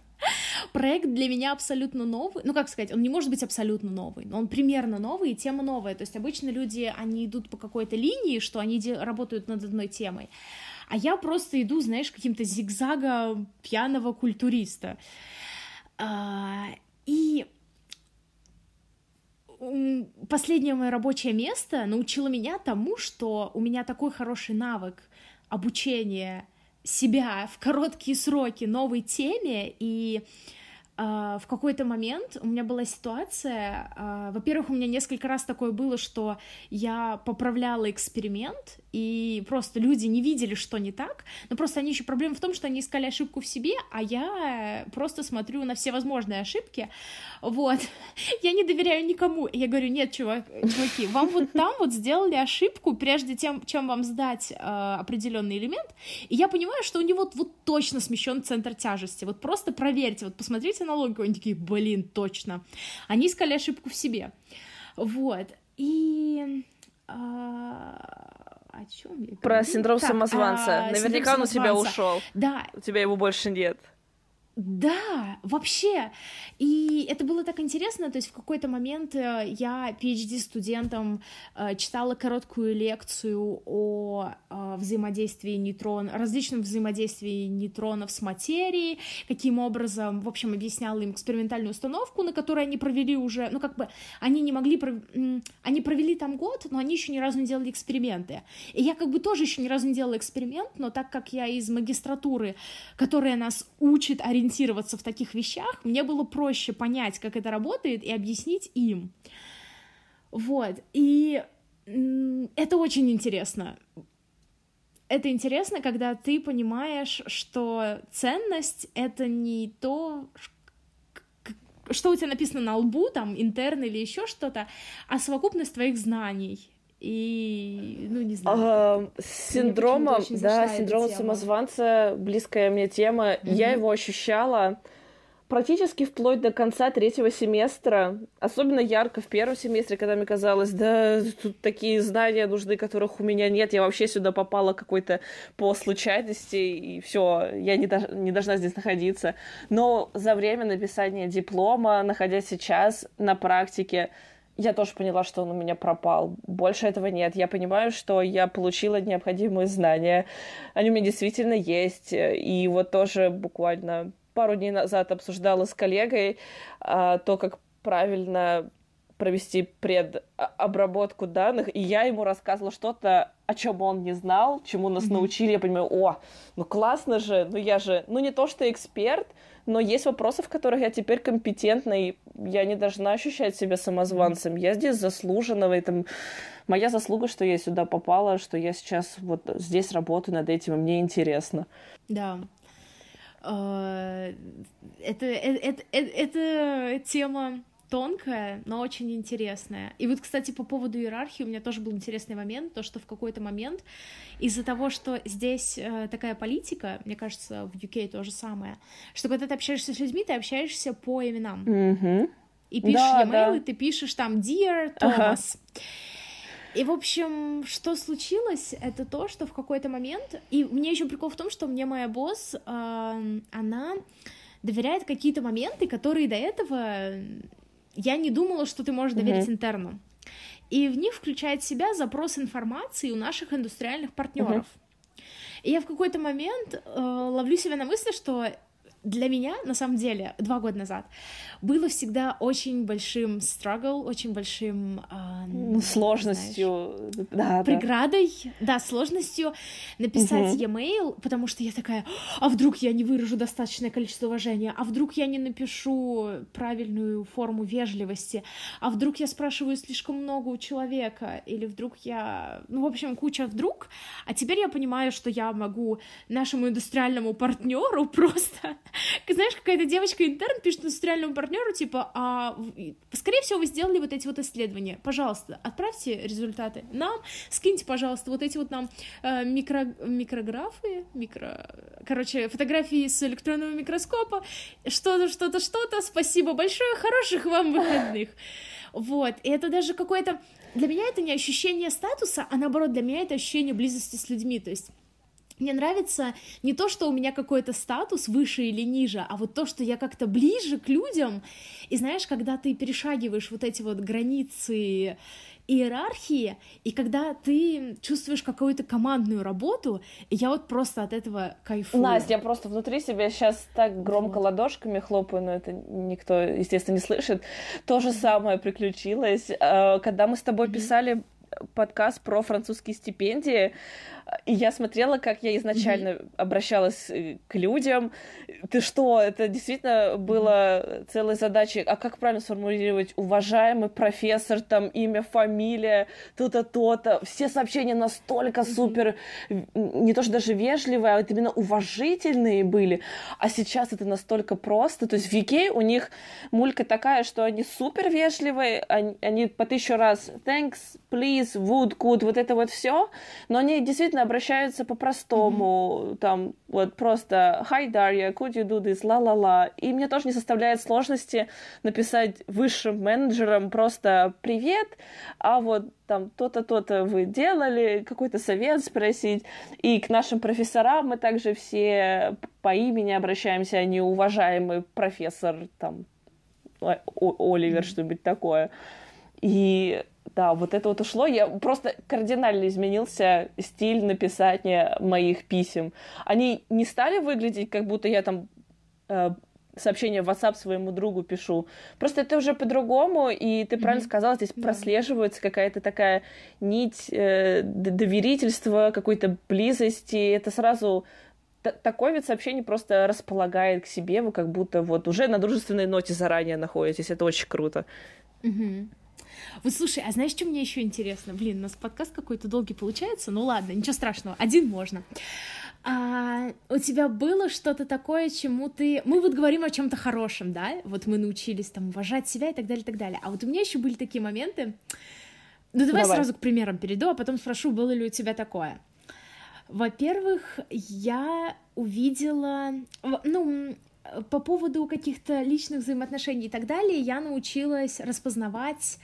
проект для меня абсолютно новый. Ну, как сказать, он не может быть абсолютно новый, но он примерно новый, и тема новая. То есть обычно люди, они идут по какой-то линии, что они работают над одной темой. А я просто иду, знаешь, каким-то зигзага пьяного культуриста. А, и последнее мое рабочее место научило меня тому, что у меня такой хороший навык обучения себя в короткие сроки новой теме, и э, в какой-то момент у меня была ситуация, э, во-первых, у меня несколько раз такое было, что я поправляла эксперимент, и просто люди не видели, что не так, но просто они еще проблема в том, что они искали ошибку в себе, а я просто смотрю на все возможные ошибки, вот, (laughs) я не доверяю никому, я говорю, нет, чувак, чуваки, вам вот там вот сделали ошибку, прежде тем, чем вам сдать э, определенный элемент, и я понимаю, что у него вот, вот точно смещен центр тяжести, вот просто проверьте, вот посмотрите на логику, они такие, блин, точно, они искали ошибку в себе, вот, и... А, о чем я Про синдром так, самозванца. А, Наверняка синдром он у тебя ушел. Да. У тебя его больше нет. Да, вообще. И это было так интересно, то есть в какой-то момент э, я PhD-студентам э, читала короткую лекцию о э, взаимодействии нейтрон, различном взаимодействии нейтронов с материей, каким образом, в общем, объясняла им экспериментальную установку, на которой они провели уже, ну как бы, они не могли, они провели там год, но они еще ни разу не делали эксперименты. И я как бы тоже еще ни разу не делала эксперимент, но так как я из магистратуры, которая нас учит ориентироваться ориентироваться в таких вещах, мне было проще понять, как это работает, и объяснить им. Вот, и это очень интересно. Это интересно, когда ты понимаешь, что ценность — это не то, что у тебя написано на лбу, там, интерн или еще что-то, а совокупность твоих знаний и, ну, не знаю. А, с синдромом, да, синдром самозванца, близкая мне тема. Mm-hmm. Я его ощущала практически вплоть до конца третьего семестра, особенно ярко в первом семестре, когда мне казалось, да, тут такие знания нужны, которых у меня нет, я вообще сюда попала какой-то по случайности, и все, я не, до, не должна здесь находиться. Но за время написания диплома, находясь сейчас на практике, я тоже поняла, что он у меня пропал. Больше этого нет. Я понимаю, что я получила необходимые знания. Они у меня действительно есть. И вот тоже буквально пару дней назад обсуждала с коллегой а, то, как правильно провести предобработку данных, и я ему рассказывала что-то, о чем он не знал, чему нас mm-hmm. научили. Я понимаю, о, ну классно же, ну я же, ну не то что эксперт, но есть вопросы, в которых я теперь компетентна, и я не должна ощущать себя самозванцем. Я здесь заслуженного, это моя заслуга, что я сюда попала, что я сейчас вот здесь работаю над этим, и мне интересно. Да. А, это, это, это, это тема тонкая, но очень интересная. И вот, кстати, по поводу иерархии у меня тоже был интересный момент, то, что в какой-то момент из-за того, что здесь э, такая политика, мне кажется, в UK то же самое, что когда ты общаешься с людьми, ты общаешься по именам. Mm-hmm. И пишешь да, e-mail, да. и ты пишешь там «Dear Thomas». Ага. И, в общем, что случилось, это то, что в какой-то момент... И мне еще прикол в том, что мне моя босс, э, она доверяет какие-то моменты, которые до этого я не думала, что ты можешь доверить mm-hmm. интерну. И в них включает в себя запрос информации у наших индустриальных партнеров. Mm-hmm. И я в какой-то момент э, ловлю себя на мысли, что для меня, на самом деле, два года назад, было всегда очень большим struggle, очень большим... Э, сложностью, знаешь, да, Преградой, да. да, сложностью написать угу. e-mail, потому что я такая, а вдруг я не выражу достаточное количество уважения, а вдруг я не напишу правильную форму вежливости, а вдруг я спрашиваю слишком много у человека, или вдруг я... Ну, в общем, куча вдруг, а теперь я понимаю, что я могу нашему индустриальному партнеру (laughs) просто (laughs) знаешь, какая-то девочка-интерн пишет индустриальному партнеру, типа, а, скорее всего, вы сделали вот эти вот исследования, пожалуйста, отправьте результаты нам, скиньте, пожалуйста, вот эти вот нам э, микро, микрографы, микро, короче, фотографии с электронного микроскопа, что-то, что-то, что-то, спасибо большое, хороших вам выходных. Вот, и это даже какое-то... Для меня это не ощущение статуса, а наоборот, для меня это ощущение близости с людьми, то есть мне нравится не то, что у меня какой-то статус выше или ниже, а вот то, что я как-то ближе к людям. И знаешь, когда ты перешагиваешь вот эти вот границы иерархии, и когда ты чувствуешь какую-то командную работу, я вот просто от этого кайфую. Настя, я просто внутри себя сейчас так громко вот. ладошками хлопаю, но это никто, естественно, не слышит. То же самое приключилось, э, когда мы с тобой mm-hmm. писали подкаст про французские стипендии, и я смотрела, как я изначально mm-hmm. обращалась э, к людям. Ты что, это действительно было целой задачей. А как правильно сформулировать? Уважаемый профессор, там имя, фамилия, то-то, то-то. Все сообщения настолько mm-hmm. супер, не то что даже вежливые, а вот именно уважительные были. А сейчас это настолько просто. То есть в UK у них мулька такая, что они супер вежливые, они, они по тысячу раз thanks, please, would, could, вот это вот все, но они действительно действительно обращаются по-простому, mm-hmm. там, вот просто «Hi, Дарья, could you do this? Ла-ла-ла». И мне тоже не составляет сложности написать высшим менеджерам просто «Привет, а вот там то-то, то-то вы делали», какой-то совет спросить. И к нашим профессорам мы также все по имени обращаемся, а не уважаемый профессор, там, Оливер, mm-hmm. что-нибудь такое. И да, вот это вот ушло. Я просто кардинально изменился стиль написания моих писем. Они не стали выглядеть, как будто я там э, сообщение в WhatsApp своему другу пишу. Просто это уже по-другому, и ты mm-hmm. правильно сказала, здесь yeah. прослеживается какая-то такая нить э, доверительства, какой-то близости. Это сразу такой вид сообщений просто располагает к себе, вы как будто вот уже на дружественной ноте заранее находитесь. Это очень круто. Mm-hmm. Вот слушай, а знаешь, что мне еще интересно? Блин, у нас подкаст какой-то долгий получается. Ну ладно, ничего страшного, один можно. А, у тебя было что-то такое, чему ты... Мы вот говорим о чем-то хорошем, да? Вот мы научились там уважать себя и так далее, и так далее. А вот у меня еще были такие моменты. Ну давай, давай. сразу к примерам перейду, а потом спрошу, было ли у тебя такое. Во-первых, я увидела, ну, по поводу каких-то личных взаимоотношений и так далее, я научилась распознавать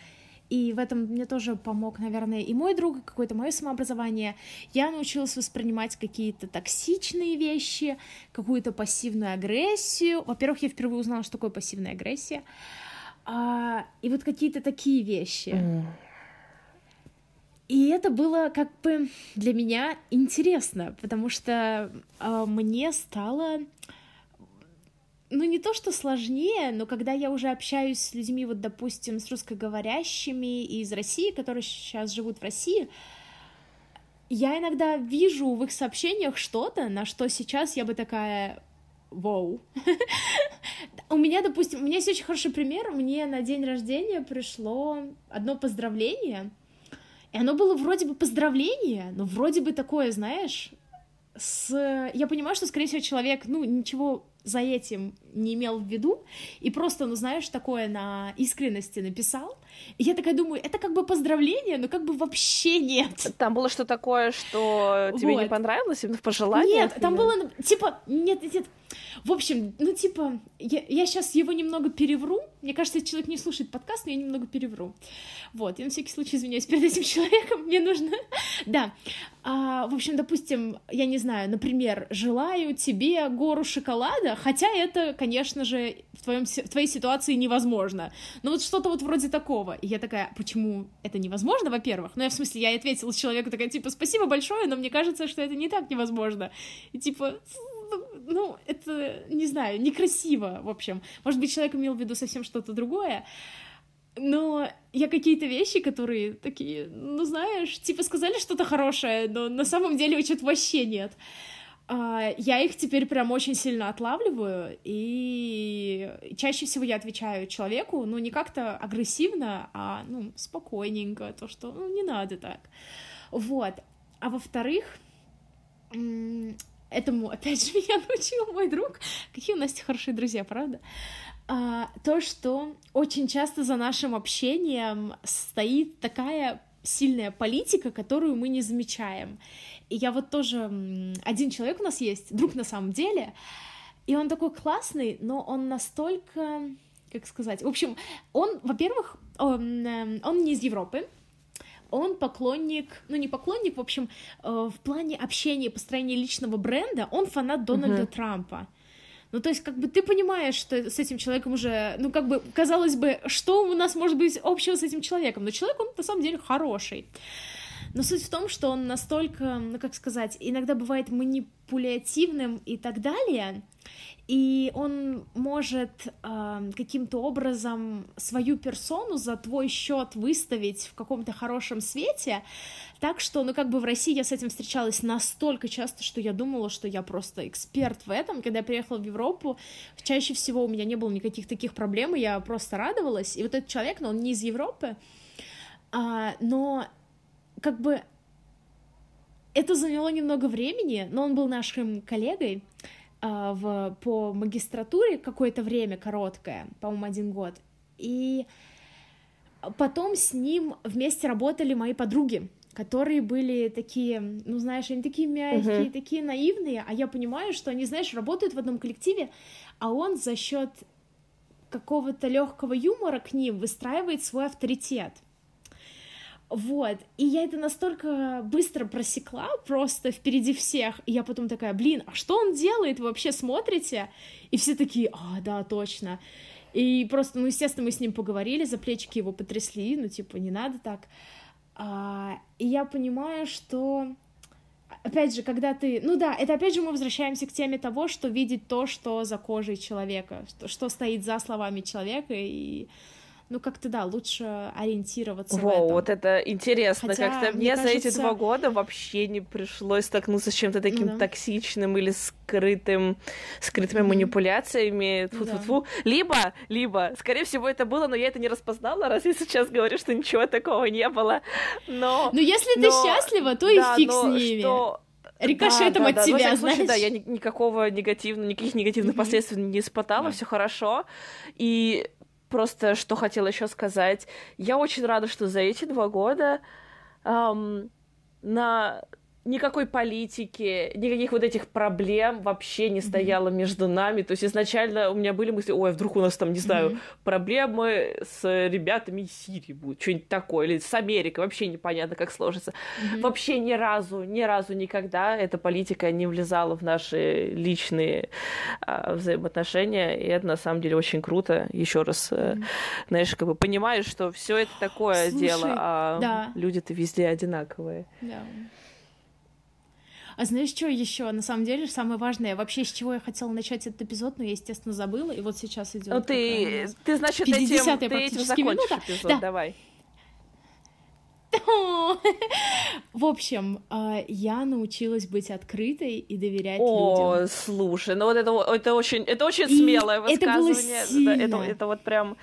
и в этом мне тоже помог, наверное, и мой друг, какое-то мое самообразование. Я научилась воспринимать какие-то токсичные вещи, какую-то пассивную агрессию. Во-первых, я впервые узнала, что такое пассивная агрессия. А, и вот какие-то такие вещи. Mm. И это было как бы для меня интересно, потому что э, мне стало ну, не то, что сложнее, но когда я уже общаюсь с людьми, вот, допустим, с русскоговорящими из России, которые сейчас живут в России, я иногда вижу в их сообщениях что-то, на что сейчас я бы такая, вау. У меня, допустим, у меня есть очень хороший пример. Мне на день рождения пришло одно поздравление, и оно было вроде бы поздравление, но вроде бы такое, знаешь, с... Я понимаю, что, скорее всего, человек, ну, ничего за этим не имел в виду, и просто, ну, знаешь, такое на искренности написал. И я такая думаю, это как бы поздравление, но как бы вообще нет. Там было что такое, что тебе вот. не понравилось, именно в пожеланиях? Нет, там было, типа, нет, нет, в общем, ну, типа, я, я сейчас его немного перевру, мне кажется, этот человек не слушает подкаст, но я немного перевру. Вот, я на всякий случай извиняюсь перед этим (laughs) человеком, мне нужно... да. А, в общем, допустим, я не знаю, например, желаю тебе гору шоколада, хотя это, конечно же, в, твоем, в твоей ситуации невозможно. Но вот что-то вот вроде такого. И я такая, почему это невозможно, во-первых? Ну, я в смысле, я ответила человеку такая, типа, спасибо большое, но мне кажется, что это не так невозможно. И типа, ну, это, не знаю, некрасиво, в общем. Может быть, человек имел в виду совсем что-то другое. Но я какие-то вещи, которые такие, ну знаешь, типа сказали что-то хорошее, но на самом деле что-то вообще нет. А, я их теперь прям очень сильно отлавливаю, и чаще всего я отвечаю человеку, ну, не как-то агрессивно, а, ну, спокойненько, то, что, ну, не надо так. Вот. А во-вторых, этому, опять же, (laughs) меня научил мой друг. Какие у нас хорошие друзья, правда? А, то, что очень часто за нашим общением стоит такая сильная политика, которую мы не замечаем. И я вот тоже... Один человек у нас есть, друг на самом деле, и он такой классный, но он настолько... Как сказать? В общем, он, во-первых, он, эм, он не из Европы, он поклонник, ну не поклонник, в общем, э, в плане общения, построения личного бренда, он фанат Дональда uh-huh. Трампа. Ну, то есть, как бы ты понимаешь, что с этим человеком уже, ну, как бы, казалось бы, что у нас может быть общего с этим человеком? Но человек, он на самом деле хороший. Но суть в том, что он настолько, ну как сказать, иногда бывает манипулятивным и так далее, и он может э, каким-то образом свою персону за твой счет выставить в каком-то хорошем свете, так что, ну, как бы в России я с этим встречалась настолько часто, что я думала, что я просто эксперт в этом. Когда я приехала в Европу, чаще всего у меня не было никаких таких проблем, и я просто радовалась. И вот этот человек, ну, он не из Европы, а, но как бы это заняло немного времени, но он был нашим коллегой а, в, по магистратуре какое-то время короткое, по-моему, один год. И потом с ним вместе работали мои подруги которые были такие, ну, знаешь, они такие мягкие, uh-huh. такие наивные, а я понимаю, что они, знаешь, работают в одном коллективе, а он за счет какого-то легкого юмора к ним выстраивает свой авторитет. Вот, и я это настолько быстро просекла, просто впереди всех, и я потом такая, блин, а что он делает, вы вообще смотрите? И все такие, а, да, точно. И просто, ну, естественно, мы с ним поговорили, за плечики его потрясли, ну, типа, не надо так. А, и я понимаю, что опять же, когда ты... Ну да, это опять же мы возвращаемся к теме того, что видеть то, что за кожей человека, что, что стоит за словами человека, и ну как-то да, лучше ориентироваться Воу, в этом. вот это интересно, Хотя, как-то мне, мне кажется... за эти два года вообще не пришлось столкнуться с чем-то таким ну, да. токсичным или скрытым, скрытыми mm-hmm. манипуляциями, фу -фу -фу. Да. либо, либо, скорее всего, это было, но я это не распознала, раз я сейчас говорю, что ничего такого не было, но... Ну, если но... ты счастлива, то да, и фиг с ними. Что рикошетом да, от да, тебя, да. Ну, знаешь? Да, я ни- никакого негативного, никаких негативных mm-hmm. последствий не испытала, да. все хорошо. И просто что хотела еще сказать. Я очень рада, что за эти два года эм, на никакой политики, никаких вот этих проблем вообще не стояло mm-hmm. между нами. То есть изначально у меня были мысли, ой, вдруг у нас там, не знаю, mm-hmm. проблемы с ребятами из Сирии будут, что-нибудь такое, или с Америкой, вообще непонятно, как сложится. Mm-hmm. Вообще ни разу, ни разу никогда эта политика не влезала в наши личные а, взаимоотношения, и это на самом деле очень круто. Еще раз, mm-hmm. знаешь, как бы понимаешь, что все это такое Слушай, дело, а да. люди-то везде одинаковые. Да. А знаешь, что еще? На самом деле, самое важное, вообще, с чего я хотела начать этот эпизод, но я, естественно, забыла, и вот сейчас идет. Ну, ты, ты, значит, этим, ты этим закончишь минута. эпизод, да. давай. (laughs) В общем, а, я научилась быть открытой и доверять О, людям. О, слушай, ну вот это, это очень, это очень и смелое высказывание. Это, было сильно. это, это вот прям.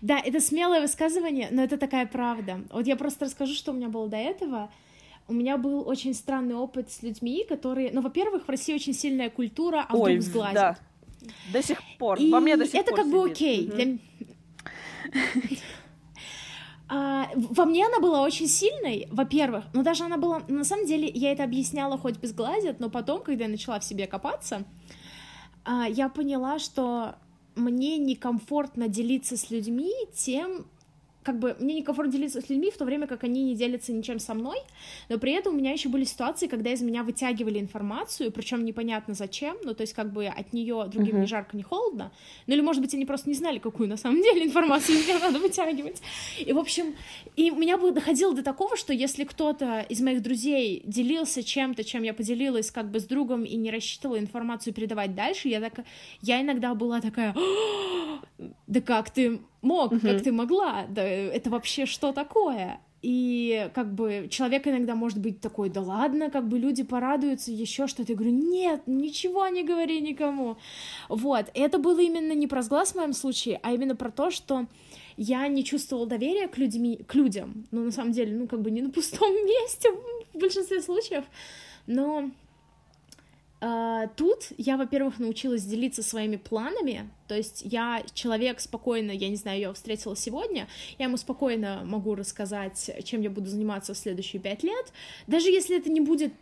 Да, это смелое высказывание, но это такая правда. Вот я просто расскажу, что у меня было до этого у меня был очень странный опыт с людьми, которые, ну, во-первых, в России очень сильная культура, а Ой, вдруг сглазят. Да. До сих пор. И Во мне до сих это пор как бы окей. Для... А, во мне она была очень сильной, во-первых, но даже она была, на самом деле, я это объясняла хоть без глазет, но потом, когда я начала в себе копаться, а, я поняла, что мне некомфортно делиться с людьми тем, как бы мне некомфортно делиться с людьми, в то время как они не делятся ничем со мной, но при этом у меня еще были ситуации, когда из меня вытягивали информацию, причем непонятно зачем, ну то есть как бы от нее другим uh-huh. ни жарко, ни холодно, ну или может быть они просто не знали, какую на самом деле информацию из меня надо вытягивать. И в общем, и у меня бы доходило до такого, что если кто-то из моих друзей делился чем-то, чем я поделилась как бы с другом и не рассчитывала информацию передавать дальше, я так, я иногда была такая, да как ты мог, uh-huh. как ты могла, да это вообще что такое? И как бы человек иногда может быть такой, да ладно, как бы люди порадуются, еще что-то. Я говорю, нет, ничего не говори никому. Вот, это было именно не про сглаз в моем случае, а именно про то, что я не чувствовала доверия к, людьми, к людям. Ну, на самом деле, ну, как бы не на пустом (laughs) месте в большинстве случаев. Но тут я, во-первых, научилась делиться своими планами, то есть я человек спокойно, я не знаю, я его встретила сегодня, я ему спокойно могу рассказать, чем я буду заниматься в следующие пять лет, даже если это не будет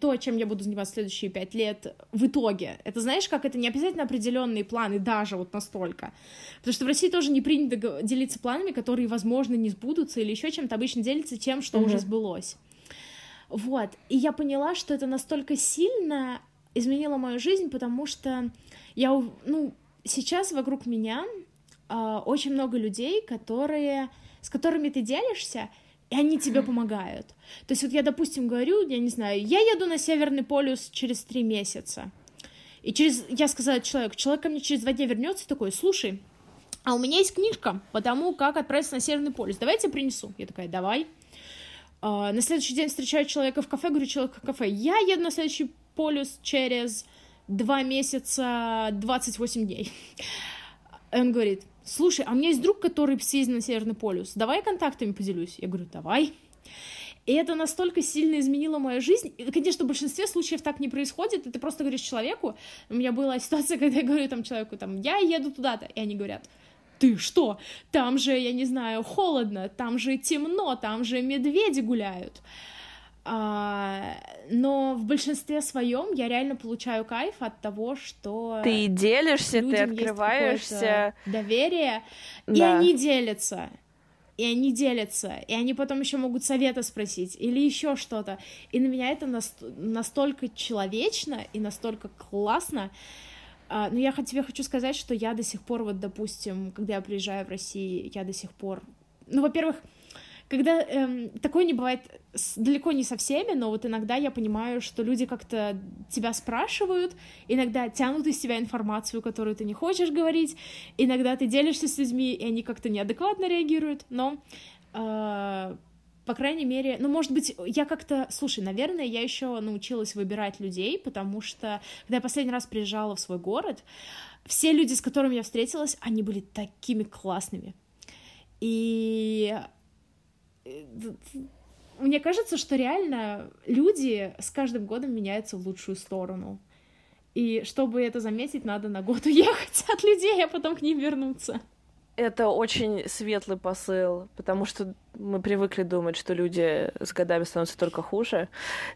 то, чем я буду заниматься следующие пять лет в итоге. Это знаешь, как это не обязательно определенные планы, даже вот настолько. Потому что в России тоже не принято делиться планами, которые, возможно, не сбудутся или еще чем-то. Обычно делится тем, что mm-hmm. уже сбылось. Вот. И я поняла, что это настолько сильно изменила мою жизнь, потому что я, ну, сейчас вокруг меня э, очень много людей, которые, с которыми ты делишься, и они тебе помогают. То есть вот я, допустим, говорю, я не знаю, я еду на Северный полюс через три месяца, и через, я сказала человеку, человек ко мне через два дня вернется такой, слушай, а у меня есть книжка по тому, как отправиться на Северный полюс, давай я принесу. Я такая, давай. Uh, на следующий день встречаю человека в кафе, говорю, человек в кафе, я еду на следующий полюс через два месяца 28 дней. (laughs) Он говорит, слушай, а у меня есть друг, который съездил на Северный полюс, давай контактами поделюсь. Я говорю, давай. И это настолько сильно изменило мою жизнь. И, конечно, в большинстве случаев так не происходит, и ты просто говоришь человеку, у меня была ситуация, (laughs) когда я говорю там человеку, там, я еду туда-то, и они говорят, ты что? Там же, я не знаю, холодно, там же темно, там же медведи гуляют. А, но в большинстве своем я реально получаю кайф от того, что ты делишься, ты открываешься, доверие, да. и они делятся, и они делятся, и они потом еще могут совета спросить или еще что-то, и на меня это наст- настолько человечно и настолько классно. А, но я тебе хочу сказать, что я до сих пор, вот, допустим, когда я приезжаю в Россию, я до сих пор, ну, во-первых, когда эм, такое не бывает с, далеко не со всеми, но вот иногда я понимаю, что люди как-то тебя спрашивают, иногда тянут из тебя информацию, которую ты не хочешь говорить, иногда ты делишься с людьми, и они как-то неадекватно реагируют, но э, по крайней мере, ну, может быть, я как-то, слушай, наверное, я еще научилась выбирать людей, потому что, когда я последний раз приезжала в свой город, все люди, с которыми я встретилась, они были такими классными. И мне кажется, что реально люди с каждым годом меняются в лучшую сторону. И чтобы это заметить, надо на год (laughs) уехать от людей, а потом к ним вернуться. Это очень светлый посыл, потому что мы привыкли думать, что люди с годами становятся только хуже.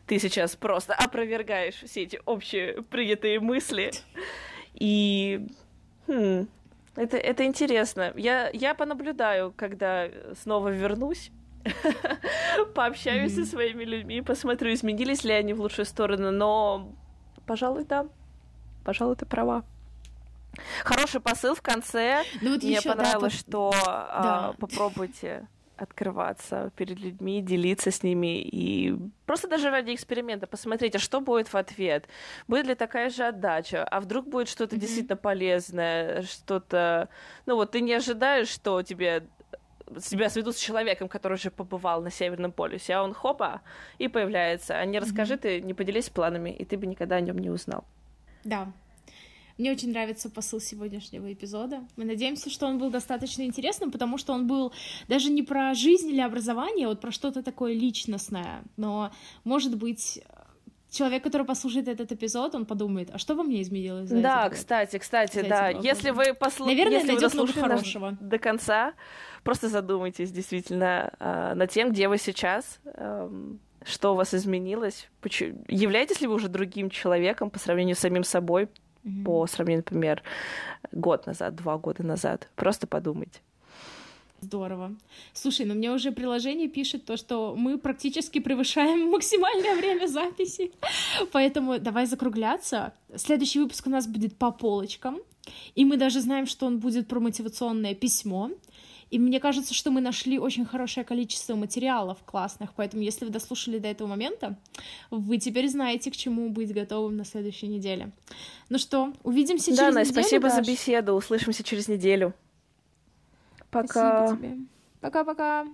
Ты сейчас просто опровергаешь все эти общие принятые мысли. И хм, это, это интересно. Я, я понаблюдаю, когда снова вернусь (laughs) пообщаюсь mm-hmm. со своими людьми, посмотрю, изменились ли они в лучшую сторону, но, пожалуй, да, пожалуй, ты права. Хороший посыл в конце. Ну, вот Мне еще, понравилось, да, что а, да. а, попробуйте открываться перед людьми, делиться с ними и просто даже ради эксперимента посмотрите, что будет в ответ. Будет ли такая же отдача? А вдруг будет что-то mm-hmm. действительно полезное, что-то... Ну вот ты не ожидаешь, что тебе себя сведут с человеком, который уже побывал на Северном полюсе, а он хопа и появляется. А не расскажи mm-hmm. ты, не поделись планами, и ты бы никогда о нем не узнал. Да. Мне очень нравится посыл сегодняшнего эпизода. Мы надеемся, что он был достаточно интересным, потому что он был даже не про жизнь или образование, а вот про что-то такое личностное. Но, может быть, человек, который послушает этот эпизод, он подумает, а что во мне изменилось за Да, кстати, кстати, да. Если вы послушаете... Наверное, если много хорошего. До конца, просто задумайтесь действительно э, над тем, где вы сейчас, э, что у вас изменилось, почему... являетесь ли вы уже другим человеком по сравнению с самим собой, mm-hmm. по сравнению, например, год назад, два года назад. Просто подумайте. Здорово. Слушай, ну мне уже приложение пишет то, что мы практически превышаем (laughs) максимальное время записи. Поэтому давай закругляться. Следующий выпуск у нас будет по полочкам. И мы даже знаем, что он будет про мотивационное письмо. И мне кажется, что мы нашли очень хорошее количество материалов классных, поэтому если вы дослушали до этого момента, вы теперь знаете, к чему быть готовым на следующей неделе. Ну что, увидимся да, через Настя, неделю, спасибо Даш. за беседу, услышимся через неделю. Пока. Спасибо тебе. Пока-пока.